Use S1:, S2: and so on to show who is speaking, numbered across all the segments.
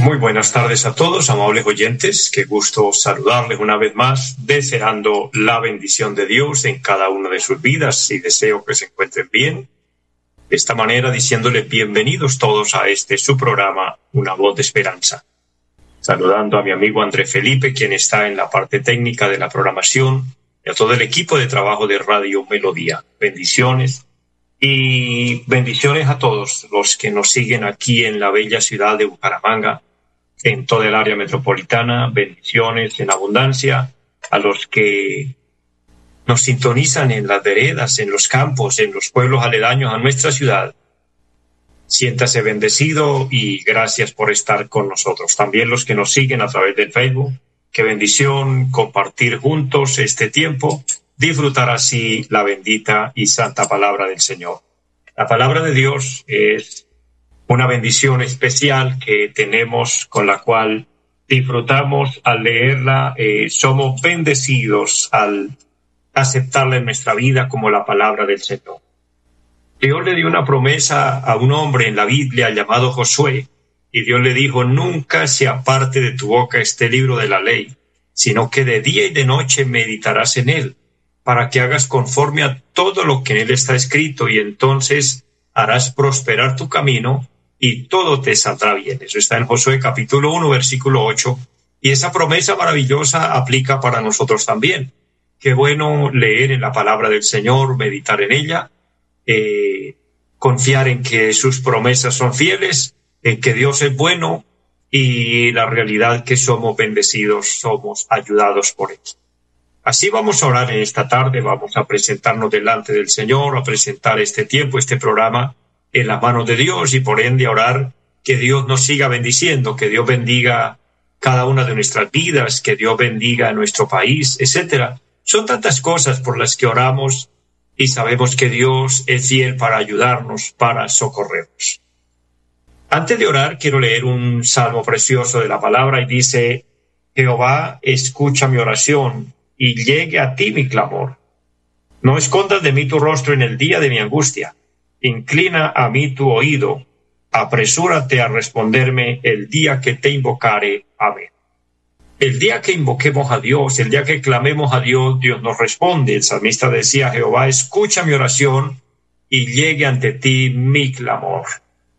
S1: Muy buenas tardes a todos, amables oyentes. Qué gusto saludarles una vez más, deseando la bendición de Dios en cada una de sus vidas y deseo que se encuentren bien. De esta manera, diciéndoles bienvenidos todos a este su programa, Una voz de esperanza. Saludando a mi amigo André Felipe, quien está en la parte técnica de la programación, y a todo el equipo de trabajo de Radio Melodía. Bendiciones y bendiciones a todos los que nos siguen aquí en la bella ciudad de Bucaramanga, en toda el área metropolitana, bendiciones en abundancia a los que nos sintonizan en las veredas, en los campos, en los pueblos aledaños a nuestra ciudad. Siéntase bendecido y gracias por estar con nosotros. También los que nos siguen a través del Facebook. Qué bendición compartir juntos este tiempo, disfrutar así la bendita y santa palabra del Señor. La palabra de Dios es una bendición especial que tenemos con la cual disfrutamos al leerla, eh, somos bendecidos al aceptarla en nuestra vida como la palabra del Señor. Dios le dio una promesa a un hombre en la Biblia llamado Josué, y Dios le dijo, nunca se aparte de tu boca este libro de la ley, sino que de día y de noche meditarás en él, para que hagas conforme a todo lo que en él está escrito, y entonces harás prosperar tu camino y todo te saldrá bien. Eso está en Josué capítulo 1, versículo 8. Y esa promesa maravillosa aplica para nosotros también. Qué bueno leer en la palabra del Señor, meditar en ella, eh, confiar en que sus promesas son fieles, en que Dios es bueno y la realidad que somos bendecidos, somos ayudados por Él. Así vamos a orar en esta tarde, vamos a presentarnos delante del Señor, a presentar este tiempo, este programa en las manos de Dios y por ende orar que Dios nos siga bendiciendo, que Dios bendiga cada una de nuestras vidas, que Dios bendiga a nuestro país, etcétera. Son tantas cosas por las que oramos y sabemos que Dios es fiel para ayudarnos, para socorrernos. Antes de orar, quiero leer un salmo precioso de la palabra y dice, Jehová, escucha mi oración y llegue a ti mi clamor. No escondas de mí tu rostro en el día de mi angustia inclina a mí tu oído, apresúrate a responderme el día que te invocare. Amén. El día que invoquemos a Dios, el día que clamemos a Dios, Dios nos responde. El salmista decía, Jehová, escucha mi oración y llegue ante ti mi clamor.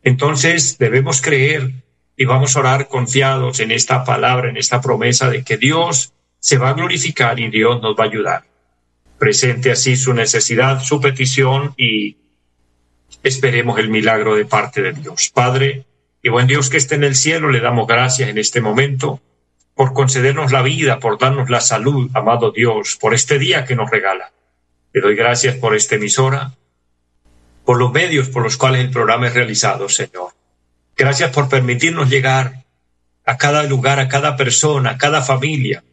S1: Entonces debemos creer y vamos a orar confiados en esta palabra, en esta promesa de que Dios se va a glorificar y Dios nos va a ayudar. Presente así su necesidad, su petición y esperemos el milagro de parte de Dios. Padre y buen Dios que esté en el cielo, le damos gracias en este momento por concedernos la vida, por darnos la salud, amado Dios, por este día que nos regala. Le doy gracias por esta emisora, por los medios por los cuales el programa es realizado, Señor. Gracias por permitirnos llegar a cada lugar, a cada persona, a cada familia,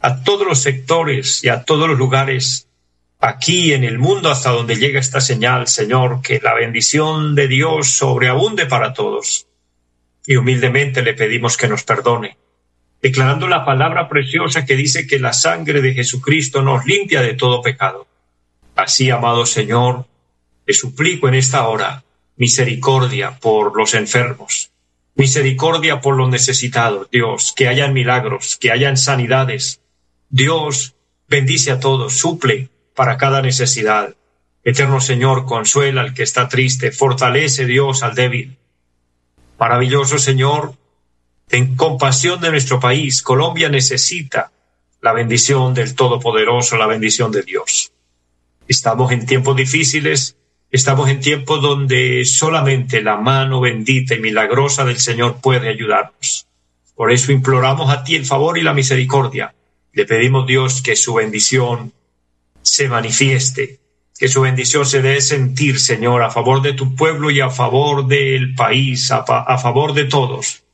S1: a todos los sectores y a todos los lugares aquí en el mundo hasta donde llega esta señal, Señor, que la bendición de Dios sobreabunde para todos. Y humildemente le pedimos que nos perdone, declarando la palabra preciosa que dice que la sangre de Jesucristo nos limpia de todo pecado. Así, amado Señor, te suplico en esta hora misericordia por los enfermos, misericordia por los necesitados, Dios, que hayan milagros, que hayan sanidades. Dios, bendice a todos, suple para cada necesidad. Eterno Señor, consuela al que está triste, fortalece Dios al débil. Maravilloso Señor, ten compasión de nuestro país. Colombia necesita la bendición del Todopoderoso, la bendición de Dios. Estamos en tiempos difíciles, estamos en tiempos donde solamente la mano bendita y milagrosa del Señor puede ayudarnos. Por eso imploramos a ti el favor y la misericordia. Le pedimos Dios que su bendición se manifieste, que su bendición se dé sentir, Señor, a favor de tu pueblo y a favor del país, a, favor de todos.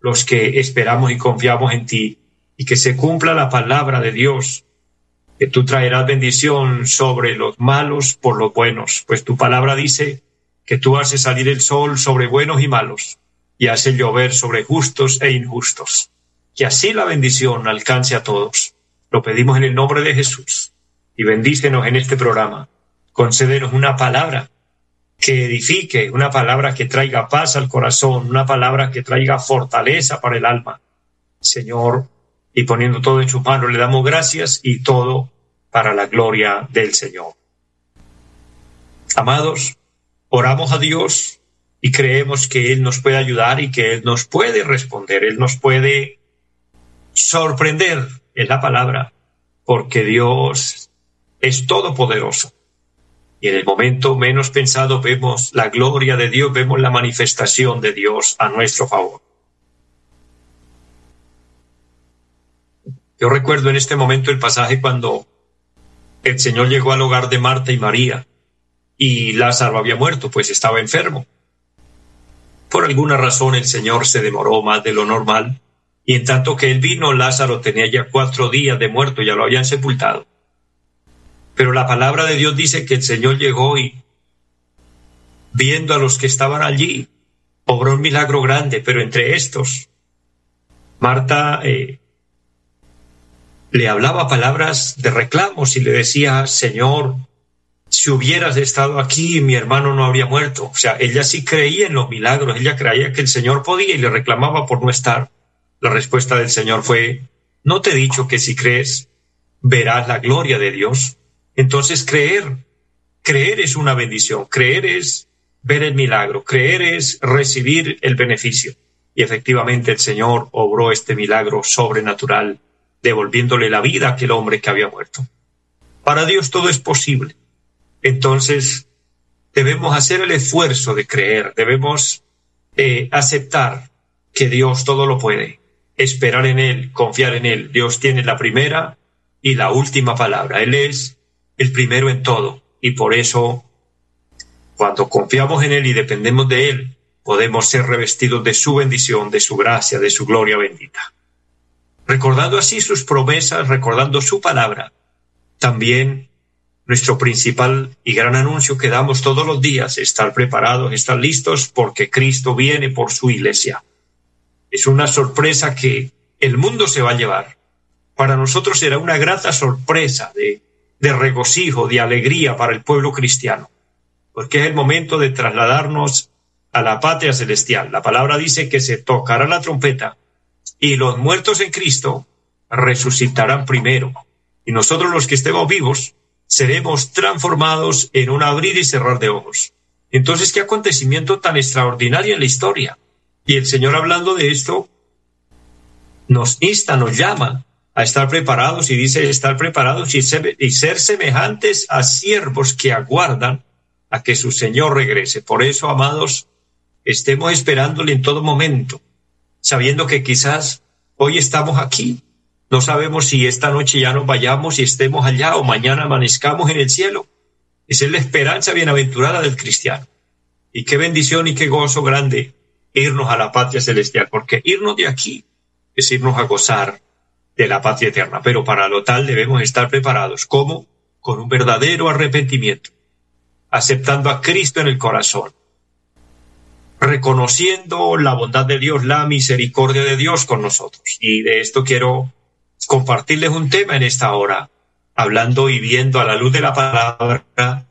S1: los que esperamos y confiamos en ti, y que se cumpla la palabra de Dios, que tú traerás bendición sobre los malos por los buenos, pues tu palabra dice que tú haces salir el sol sobre buenos y malos, y haces llover sobre justos e injustos. Que así la bendición alcance a todos. Lo pedimos en el nombre de Jesús. Y bendícenos en este programa. Concédenos una palabra que edifique, una palabra que traiga paz al corazón, una palabra que traiga fortaleza para el alma. Señor, y poniendo todo en su mano, le damos gracias y todo para la gloria del Señor. Amados, oramos a Dios y creemos que Él nos puede ayudar y que Él nos puede responder, Él nos puede sorprender en la palabra, porque Dios es todopoderoso. Y en el momento menos pensado vemos la gloria de Dios, vemos la manifestación de Dios a nuestro favor. Yo recuerdo en este momento el pasaje cuando el Señor llegó al hogar de Marta y María y Lázaro había muerto, pues estaba enfermo. Por alguna razón el Señor se demoró más de lo normal y en tanto que él vino, Lázaro tenía ya cuatro días de muerto, ya lo habían sepultado. Pero la palabra de Dios dice que el Señor llegó y, viendo a los que estaban allí, obró un milagro grande, pero entre estos, Marta eh, le hablaba palabras de reclamos y le decía, Señor, si hubieras estado aquí, mi hermano no habría muerto. O sea, ella sí creía en los milagros, ella creía que el Señor podía y le reclamaba por no estar. La respuesta del Señor fue, ¿no te he dicho que si crees, verás la gloria de Dios? Entonces creer, creer es una bendición, creer es ver el milagro, creer es recibir el beneficio. Y efectivamente el Señor obró este milagro sobrenatural, devolviéndole la vida a aquel hombre que había muerto. Para Dios todo es posible. Entonces debemos hacer el esfuerzo de creer, debemos eh, aceptar que Dios todo lo puede esperar en Él, confiar en Él. Dios tiene la primera y la última palabra. Él es el primero en todo. Y por eso, cuando confiamos en Él y dependemos de Él, podemos ser revestidos de su bendición, de su gracia, de su gloria bendita. Recordando así sus promesas, recordando su palabra, también nuestro principal y gran anuncio que damos todos los días, estar preparados, estar listos, porque Cristo viene por su iglesia es una sorpresa que el mundo se va a llevar. Para nosotros será una grata sorpresa de, de regocijo, de alegría para el pueblo cristiano, porque es el momento de trasladarnos a la patria celestial. La palabra dice que se tocará la trompeta y los muertos en Cristo resucitarán primero. Y nosotros los que estemos vivos seremos transformados en un abrir y cerrar de ojos. Entonces, qué acontecimiento tan extraordinario en la historia. Y el Señor hablando de esto nos insta, nos llama a estar preparados y dice estar preparados y ser, semejantes a siervos que aguardan a que su Señor regrese. Por eso, amados, estemos esperándole en todo momento, sabiendo que quizás hoy estamos aquí. No sabemos si esta noche ya nos vayamos y estemos allá o mañana amanezcamos en el cielo. Esa es la esperanza bienaventurada del cristiano. Y qué bendición y qué gozo grande irnos a la patria celestial, porque irnos de aquí es irnos a gozar de la patria eterna. Pero para lo tal debemos estar preparados. ¿Cómo? Con un verdadero arrepentimiento, aceptando a Cristo en el corazón, reconociendo la bondad de Dios, la misericordia de Dios con nosotros. Y de esto quiero compartirles un tema en esta hora, hablando y viendo a la luz de la palabra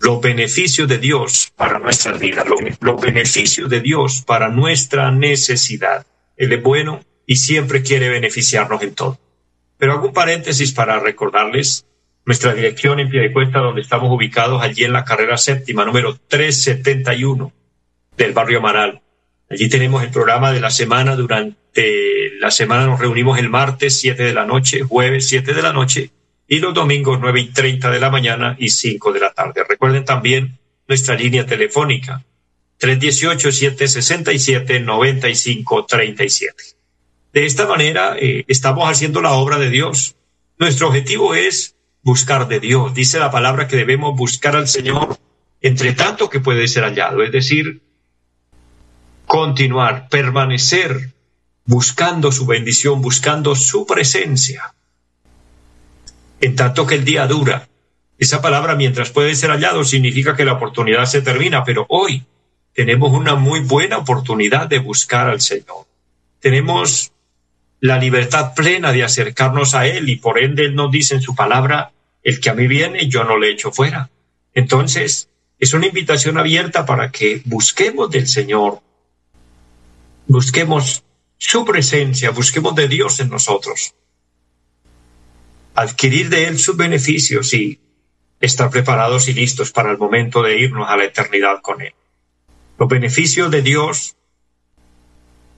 S1: los beneficios de Dios para nuestra vida, los, beneficios de Dios para nuestra necesidad. Él es bueno y siempre quiere beneficiarnos en todo. Pero hago un paréntesis para recordarles nuestra dirección en pie de cuesta donde estamos ubicados allí en la carrera séptima, número 371 del barrio Amaral. Allí tenemos el programa de la semana. Durante la semana nos reunimos el martes 7 de la noche, jueves 7 de la noche y los domingos 9 y 30 de la mañana y 5 de la tarde. Recuerden también nuestra línea telefónica 318-767-9537. De esta manera eh, estamos haciendo la obra de Dios. Nuestro objetivo es buscar de Dios. Dice la palabra que debemos buscar al Señor entre tanto que puede ser hallado. Es decir, continuar, permanecer buscando su bendición, buscando su presencia. En tanto que el día dura, esa palabra mientras puede ser hallado significa que la oportunidad se termina, pero hoy tenemos una muy buena oportunidad de buscar al Señor. Tenemos la libertad plena de acercarnos a Él y por ende Él nos dice en su palabra, el que a mí viene, yo no le echo fuera. Entonces, es una invitación abierta para que busquemos del Señor, busquemos su presencia, busquemos de Dios en nosotros, adquirir de Él sus beneficios y estar preparados y listos para el momento de irnos a la eternidad con Él. Los beneficios de Dios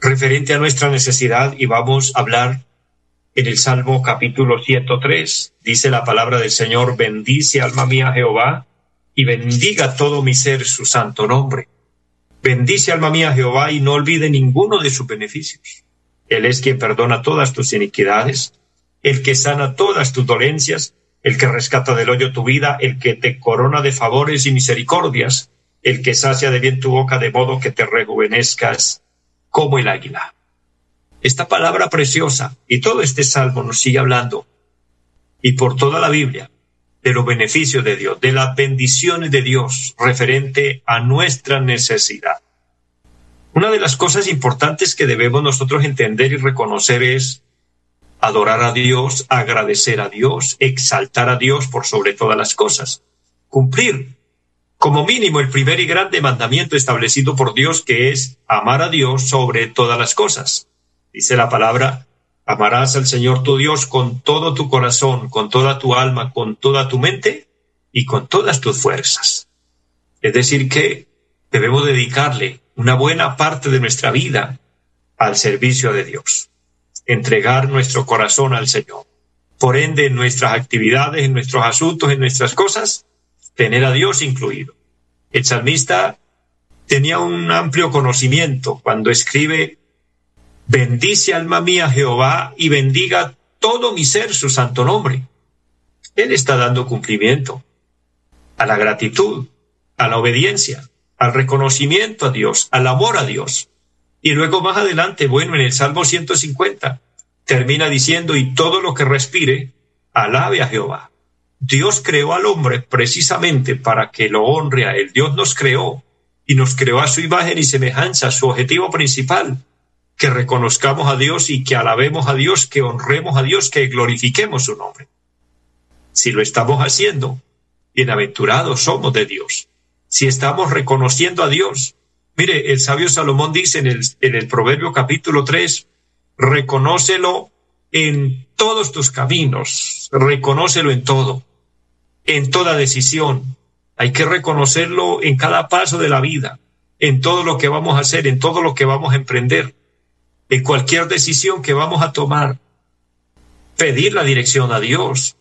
S1: referente a nuestra necesidad y vamos a hablar en el Salmo capítulo 103. Dice la palabra del Señor, bendice alma mía Jehová y bendiga todo mi ser su santo nombre. Bendice alma mía Jehová y no olvide ninguno de sus beneficios. Él es quien perdona todas tus iniquidades, el que sana todas tus dolencias, el que rescata del hoyo tu vida, el que te corona de favores y misericordias, el que sacia de bien tu boca de modo que te rejuvenezcas como el águila. Esta palabra preciosa y todo este salmo nos sigue hablando, y por toda la Biblia, de los beneficios de Dios, de las bendiciones de Dios referente a nuestra necesidad. Una de las cosas importantes que debemos nosotros entender y reconocer es adorar a Dios, agradecer a Dios, exaltar a Dios por sobre todas las cosas, cumplir como mínimo el primer y grande mandamiento establecido por Dios, que es amar a Dios sobre todas las cosas. Dice la palabra, amarás al Señor tu Dios con todo tu corazón, con toda tu alma, con toda tu mente y con todas tus fuerzas. Es decir, que debemos dedicarle una buena parte de nuestra vida al servicio de Dios, entregar nuestro corazón al Señor. Por ende, en nuestras actividades, en nuestros asuntos, en nuestras cosas, tener a Dios incluido. El salmista tenía un amplio conocimiento cuando escribe, bendice alma mía Jehová y bendiga todo mi ser su santo nombre. Él está dando cumplimiento a la gratitud, a la obediencia, al reconocimiento a Dios, al amor a Dios. Y luego más adelante, bueno, en el Salmo 150, termina diciendo, y todo lo que respire, alabe a Jehová. Dios creó al hombre precisamente para que lo honre a él. Dios nos creó y nos creó a su imagen y semejanza, su objetivo principal, que reconozcamos a Dios y que alabemos a Dios, que honremos a Dios, que glorifiquemos su nombre. Si lo estamos haciendo, bienaventurados somos de Dios. Si estamos reconociendo a Dios, mire, el sabio Salomón dice en el, en el Proverbio capítulo 3, reconócelo en todos tus caminos, reconócelo en todo en toda decisión. Hay que reconocerlo en cada paso de la vida, en todo lo que vamos a hacer, en todo lo que vamos a emprender, en cualquier decisión que vamos a tomar. Pedir la dirección a Dios,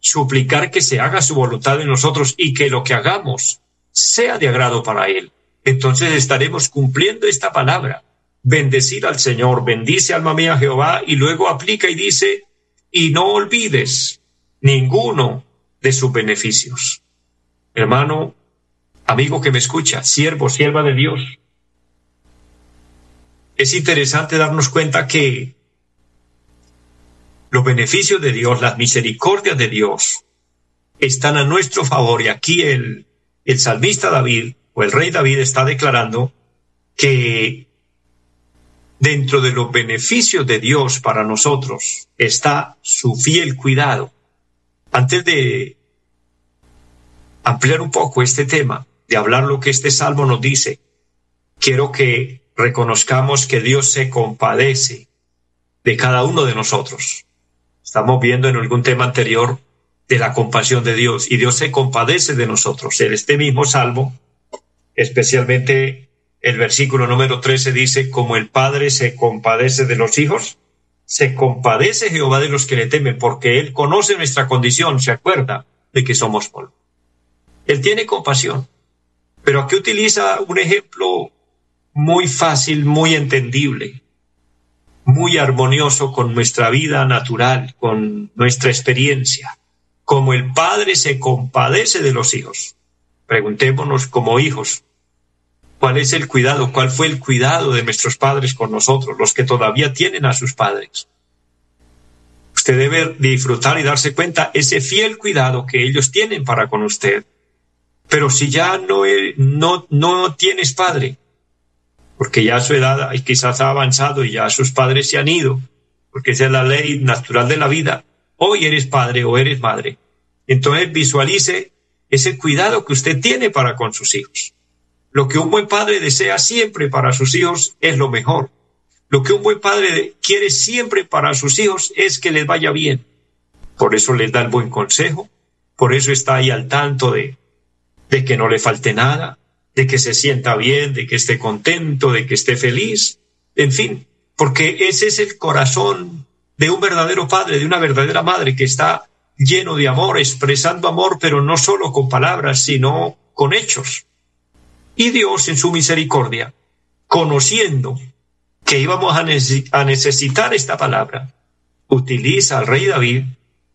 S1: suplicar que se haga su voluntad en nosotros y que lo que hagamos sea de agrado para Él. Entonces estaremos cumpliendo esta palabra. Bendecir al Señor, bendice alma mía Jehová y luego aplica y dice, y no olvides ninguno de sus beneficios. Hermano, amigo que me escucha, siervo, sierva de Dios, es interesante darnos cuenta que los beneficios de Dios, las misericordias de Dios, están a nuestro favor. Y aquí el, el salmista David o el rey David está declarando que dentro de los beneficios de Dios para nosotros está su fiel cuidado. Antes de ampliar un poco este tema, de hablar lo que este salmo nos dice, quiero que reconozcamos que Dios se compadece de cada uno de nosotros. Estamos viendo en algún tema anterior de la compasión de Dios y Dios se compadece de nosotros. En este mismo salmo, especialmente el versículo número 13 dice, como el Padre se compadece de los hijos, se compadece Jehová de los que le temen, porque Él conoce nuestra condición, se acuerda de que somos polvo. Él tiene compasión, pero aquí utiliza un ejemplo muy fácil, muy entendible, muy armonioso con nuestra vida natural, con nuestra experiencia. Como el Padre se compadece de los hijos. Preguntémonos como hijos, ¿Cuál es el cuidado? ¿Cuál fue el cuidado de nuestros padres con nosotros, los que todavía tienen a sus padres? Usted debe disfrutar y darse cuenta ese fiel cuidado que ellos tienen para con usted. Pero si ya no, no, no tienes padre, porque ya su edad quizás ha avanzado y ya sus padres se han ido, porque esa es la ley natural de la vida, hoy eres padre o eres madre. Entonces visualice ese cuidado que usted tiene para con sus hijos. Lo que un buen padre desea siempre para sus hijos es lo mejor. Lo que un buen padre quiere siempre para sus hijos es que les vaya bien. Por eso les da el buen consejo, por eso está ahí al tanto de, de que no le falte nada, de que se sienta bien, de que esté contento, de que esté feliz, en fin, porque ese es el corazón de un verdadero padre, de una verdadera madre que está lleno de amor, expresando amor, pero no solo con palabras, sino con hechos. Y Dios en su misericordia, conociendo que íbamos a, necesitar esta palabra, utiliza al rey David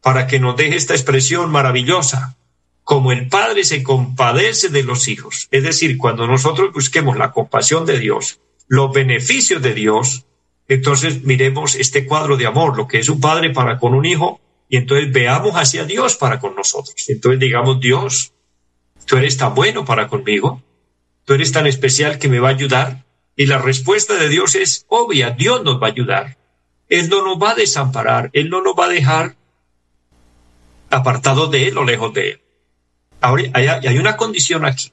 S1: para que nos deje esta expresión maravillosa, como el Padre se compadece de los hijos. Es decir, cuando nosotros busquemos la compasión de Dios, los beneficios de Dios, entonces miremos este cuadro de amor, lo que es un padre para con un hijo, y entonces veamos hacia Dios para con nosotros. Entonces digamos, Dios, tú eres tan bueno para conmigo, tú eres tan especial que me va a ayudar. Y la respuesta de Dios es obvia, Dios nos va a ayudar. Él no nos va a desamparar, Él no nos va a dejar apartados de Él o lejos de Él. Ahora, hay, hay una condición aquí.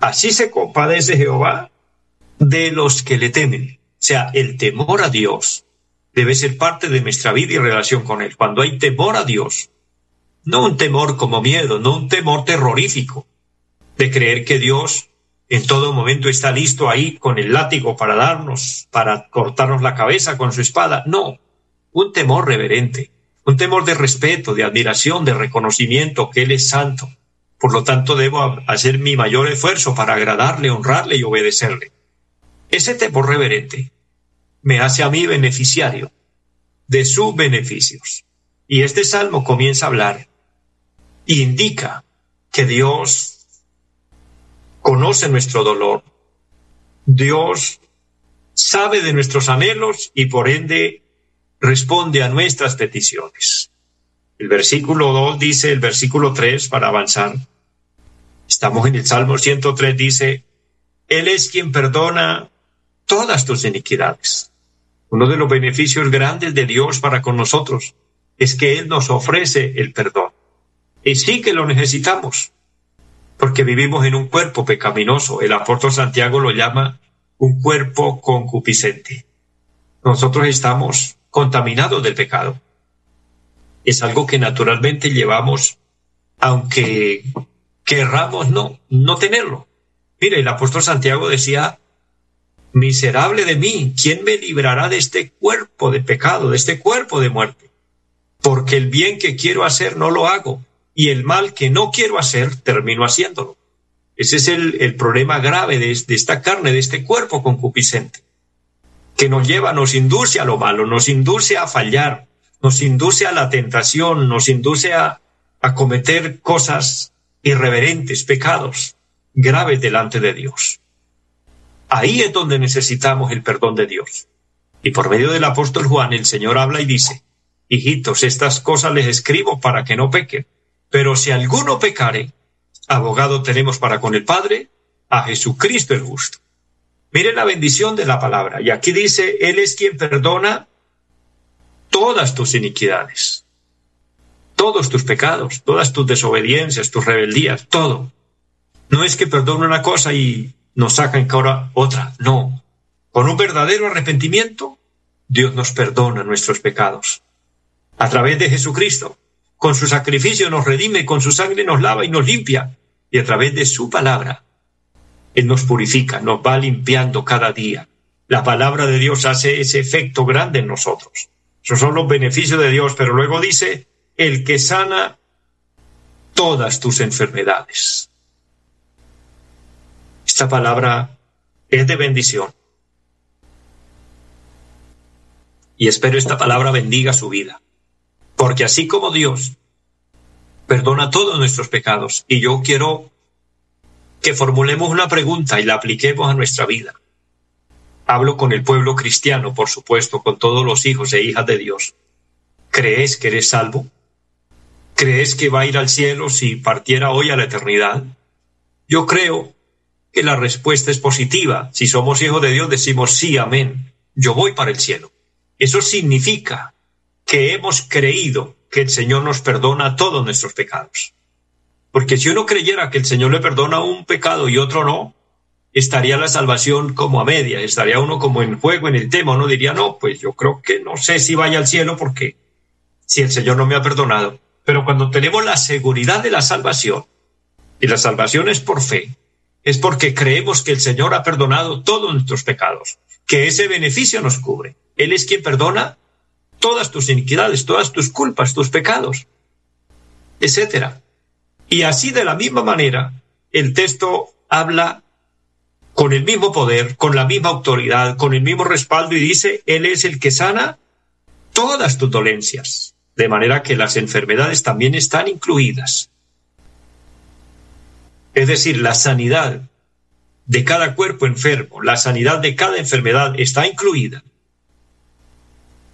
S1: Así se compadece Jehová de los que le temen. O sea, el temor a Dios debe ser parte de nuestra vida y relación con Él. Cuando hay temor a Dios, no un temor como miedo, no un temor terrorífico, de creer que Dios en todo momento está listo ahí con el látigo para darnos, para cortarnos la cabeza con su espada. No, un temor reverente, un temor de respeto, de admiración, de reconocimiento que Él es santo. Por lo tanto, debo hacer mi mayor esfuerzo para agradarle, honrarle y obedecerle. Ese temor reverente me hace a mí beneficiario de sus beneficios. Y este salmo comienza a hablar e indica que Dios conoce nuestro dolor. Dios sabe de nuestros anhelos y por ende responde a nuestras peticiones. El versículo 2 dice, el versículo 3 para avanzar. Estamos en el Salmo 103, dice, Él es quien perdona todas tus iniquidades. Uno de los beneficios grandes de Dios para con nosotros es que Él nos ofrece el perdón. Y sí que lo necesitamos, porque vivimos en un cuerpo pecaminoso. El apóstol Santiago lo llama un cuerpo concupiscente. Nosotros estamos contaminados del pecado. Es algo que naturalmente llevamos, aunque querramos no, no tenerlo. Mire, el apóstol Santiago decía, miserable de mí, ¿quién me librará de este cuerpo de pecado, de este cuerpo de muerte? Porque el bien que quiero hacer no lo hago, y el mal que no quiero hacer termino haciéndolo. Ese es el, problema grave de, de esta carne, de este cuerpo concupiscente, que nos lleva, nos induce a lo malo, nos induce a fallar, nos induce a la tentación, nos induce a, a cometer cosas irreverentes, pecados graves delante de Dios. Ahí es donde necesitamos el perdón de Dios. Y por medio del apóstol Juan el Señor habla y dice, Hijitos, estas cosas les escribo para que no pequen. Pero si alguno pecare, abogado tenemos para con el Padre, a Jesucristo el justo. Mire la bendición de la palabra. Y aquí dice, Él es quien perdona todas tus iniquidades, todos tus pecados, todas tus desobediencias, tus rebeldías, todo. No es que perdone una cosa y nos sacan ahora otra. No. Con un verdadero arrepentimiento, Dios nos perdona nuestros pecados. A través de Jesucristo, con su sacrificio nos redime, con su sangre nos lava y nos limpia. Y a través de su palabra, Él nos purifica, nos va limpiando cada día. La palabra de Dios hace ese efecto grande en nosotros. Esos son los beneficios de Dios, pero luego dice, el que sana todas tus enfermedades. Esta palabra es de bendición. Y espero esta palabra bendiga su vida. Porque así como Dios perdona todos nuestros pecados, y yo quiero que formulemos una pregunta y la apliquemos a nuestra vida. Hablo con el pueblo cristiano, por supuesto, con todos los hijos e hijas de Dios. ¿Crees que eres salvo? ¿Crees que va a ir al cielo si partiera hoy a la eternidad? Yo creo que la respuesta es positiva. Si somos hijos de Dios, decimos sí, amén. Yo voy para el cielo. Eso significa que hemos creído que el Señor nos perdona todos nuestros pecados. Porque si uno creyera que el Señor le perdona un pecado y otro no, estaría la salvación como a media, estaría uno como en juego en el tema, uno diría, no, pues yo creo que no sé si vaya al cielo porque si el Señor no me ha perdonado. Pero cuando tenemos la seguridad de la salvación, y la salvación es por fe, es porque creemos que el Señor ha perdonado todos nuestros pecados, que ese beneficio nos cubre. Él es quien perdona todas tus iniquidades, todas tus culpas, tus pecados, etcétera. Y así de la misma manera, el texto habla con el mismo poder, con la misma autoridad, con el mismo respaldo y dice, Él es el que sana todas tus dolencias, de manera que las enfermedades también están incluidas. Es decir, la sanidad de cada cuerpo enfermo, la sanidad de cada enfermedad está incluida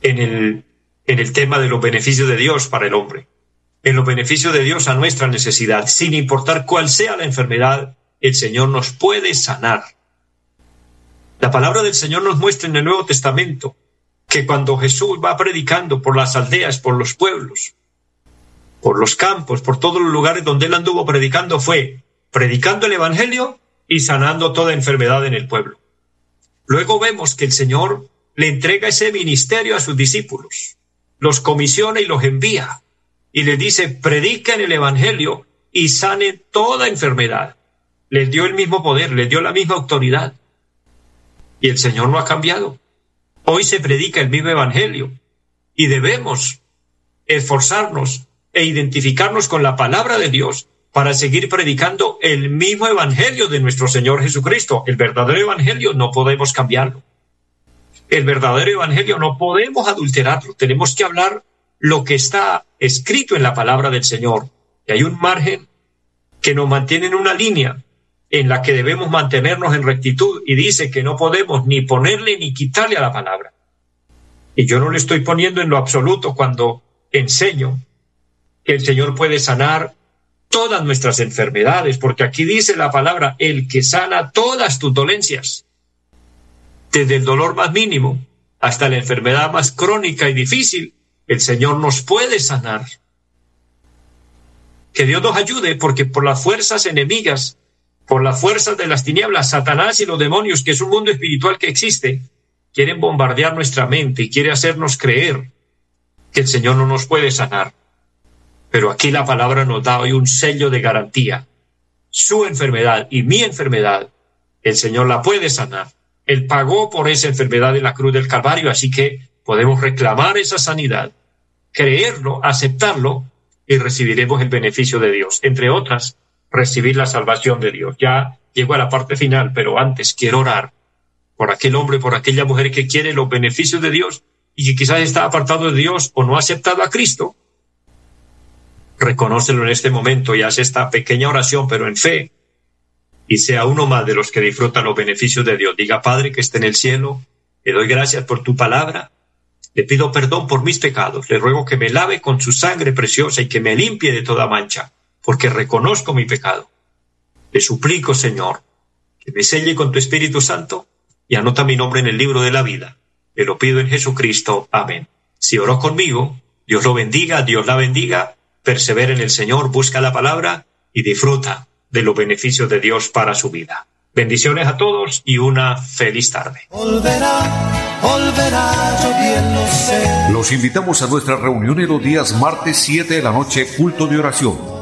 S1: en el, en el tema de los beneficios de Dios para el hombre, en los beneficios de Dios a nuestra necesidad, sin importar cuál sea la enfermedad el Señor nos puede sanar. La palabra del Señor nos muestra en el Nuevo Testamento que cuando Jesús va predicando por las aldeas, por los pueblos, por los campos, por todos los lugares donde él anduvo predicando, fue predicando el Evangelio y sanando toda enfermedad en el pueblo. Luego vemos que el Señor le entrega ese ministerio a sus discípulos, los comisiona y los envía, y le dice, prediquen el Evangelio y sanen toda enfermedad les dio el mismo poder, les dio la misma autoridad. Y el Señor no ha cambiado. Hoy se predica el mismo Evangelio y debemos esforzarnos e identificarnos con la palabra de Dios para seguir predicando el mismo Evangelio de nuestro Señor Jesucristo. El verdadero Evangelio no podemos cambiarlo. El verdadero Evangelio no podemos adulterarlo. Tenemos que hablar lo que está escrito en la palabra del Señor. Y hay un margen que nos mantiene en una línea en la que debemos mantenernos en rectitud y dice que no podemos ni ponerle ni quitarle a la palabra. Y yo no le estoy poniendo en lo absoluto cuando enseño que el Señor puede sanar todas nuestras enfermedades, porque aquí dice la palabra, el que sana todas tus dolencias, desde el dolor más mínimo hasta la enfermedad más crónica y difícil, el Señor nos puede sanar. Que Dios nos ayude, porque por las fuerzas enemigas por las fuerzas de las tinieblas, Satanás y los demonios, que es un mundo espiritual que existe, quieren bombardear nuestra mente y quiere hacernos creer que el Señor no nos puede sanar. Pero aquí la palabra nos da hoy un sello de garantía. Su enfermedad y mi enfermedad, el Señor la puede sanar. Él pagó por esa enfermedad en la cruz del Calvario, así que podemos reclamar esa sanidad, creerlo, aceptarlo y recibiremos el beneficio de Dios. Entre otras, recibir la salvación de Dios. Ya llego a la parte final, pero antes quiero orar por aquel hombre, por aquella mujer que quiere los beneficios de Dios y que quizás está apartado de Dios o no ha aceptado a Cristo. Reconócelo en este momento y haz esta pequeña oración, pero en fe, y sea uno más de los que disfrutan los beneficios de Dios. Diga, Padre, que esté en el cielo, le doy gracias por tu palabra, le pido perdón por mis pecados, le ruego que me lave con su sangre preciosa y que me limpie de toda mancha porque reconozco mi pecado. Te suplico, Señor, que me selle con tu Espíritu Santo y anota mi nombre en el libro de la vida. Te lo pido en Jesucristo. Amén. Si oró conmigo, Dios lo bendiga, Dios la bendiga, persevera en el Señor, busca la palabra y disfruta de los beneficios de Dios para su vida. Bendiciones a todos y una feliz tarde.
S2: Los invitamos a nuestra reunión en los días martes 7 de la noche, culto de oración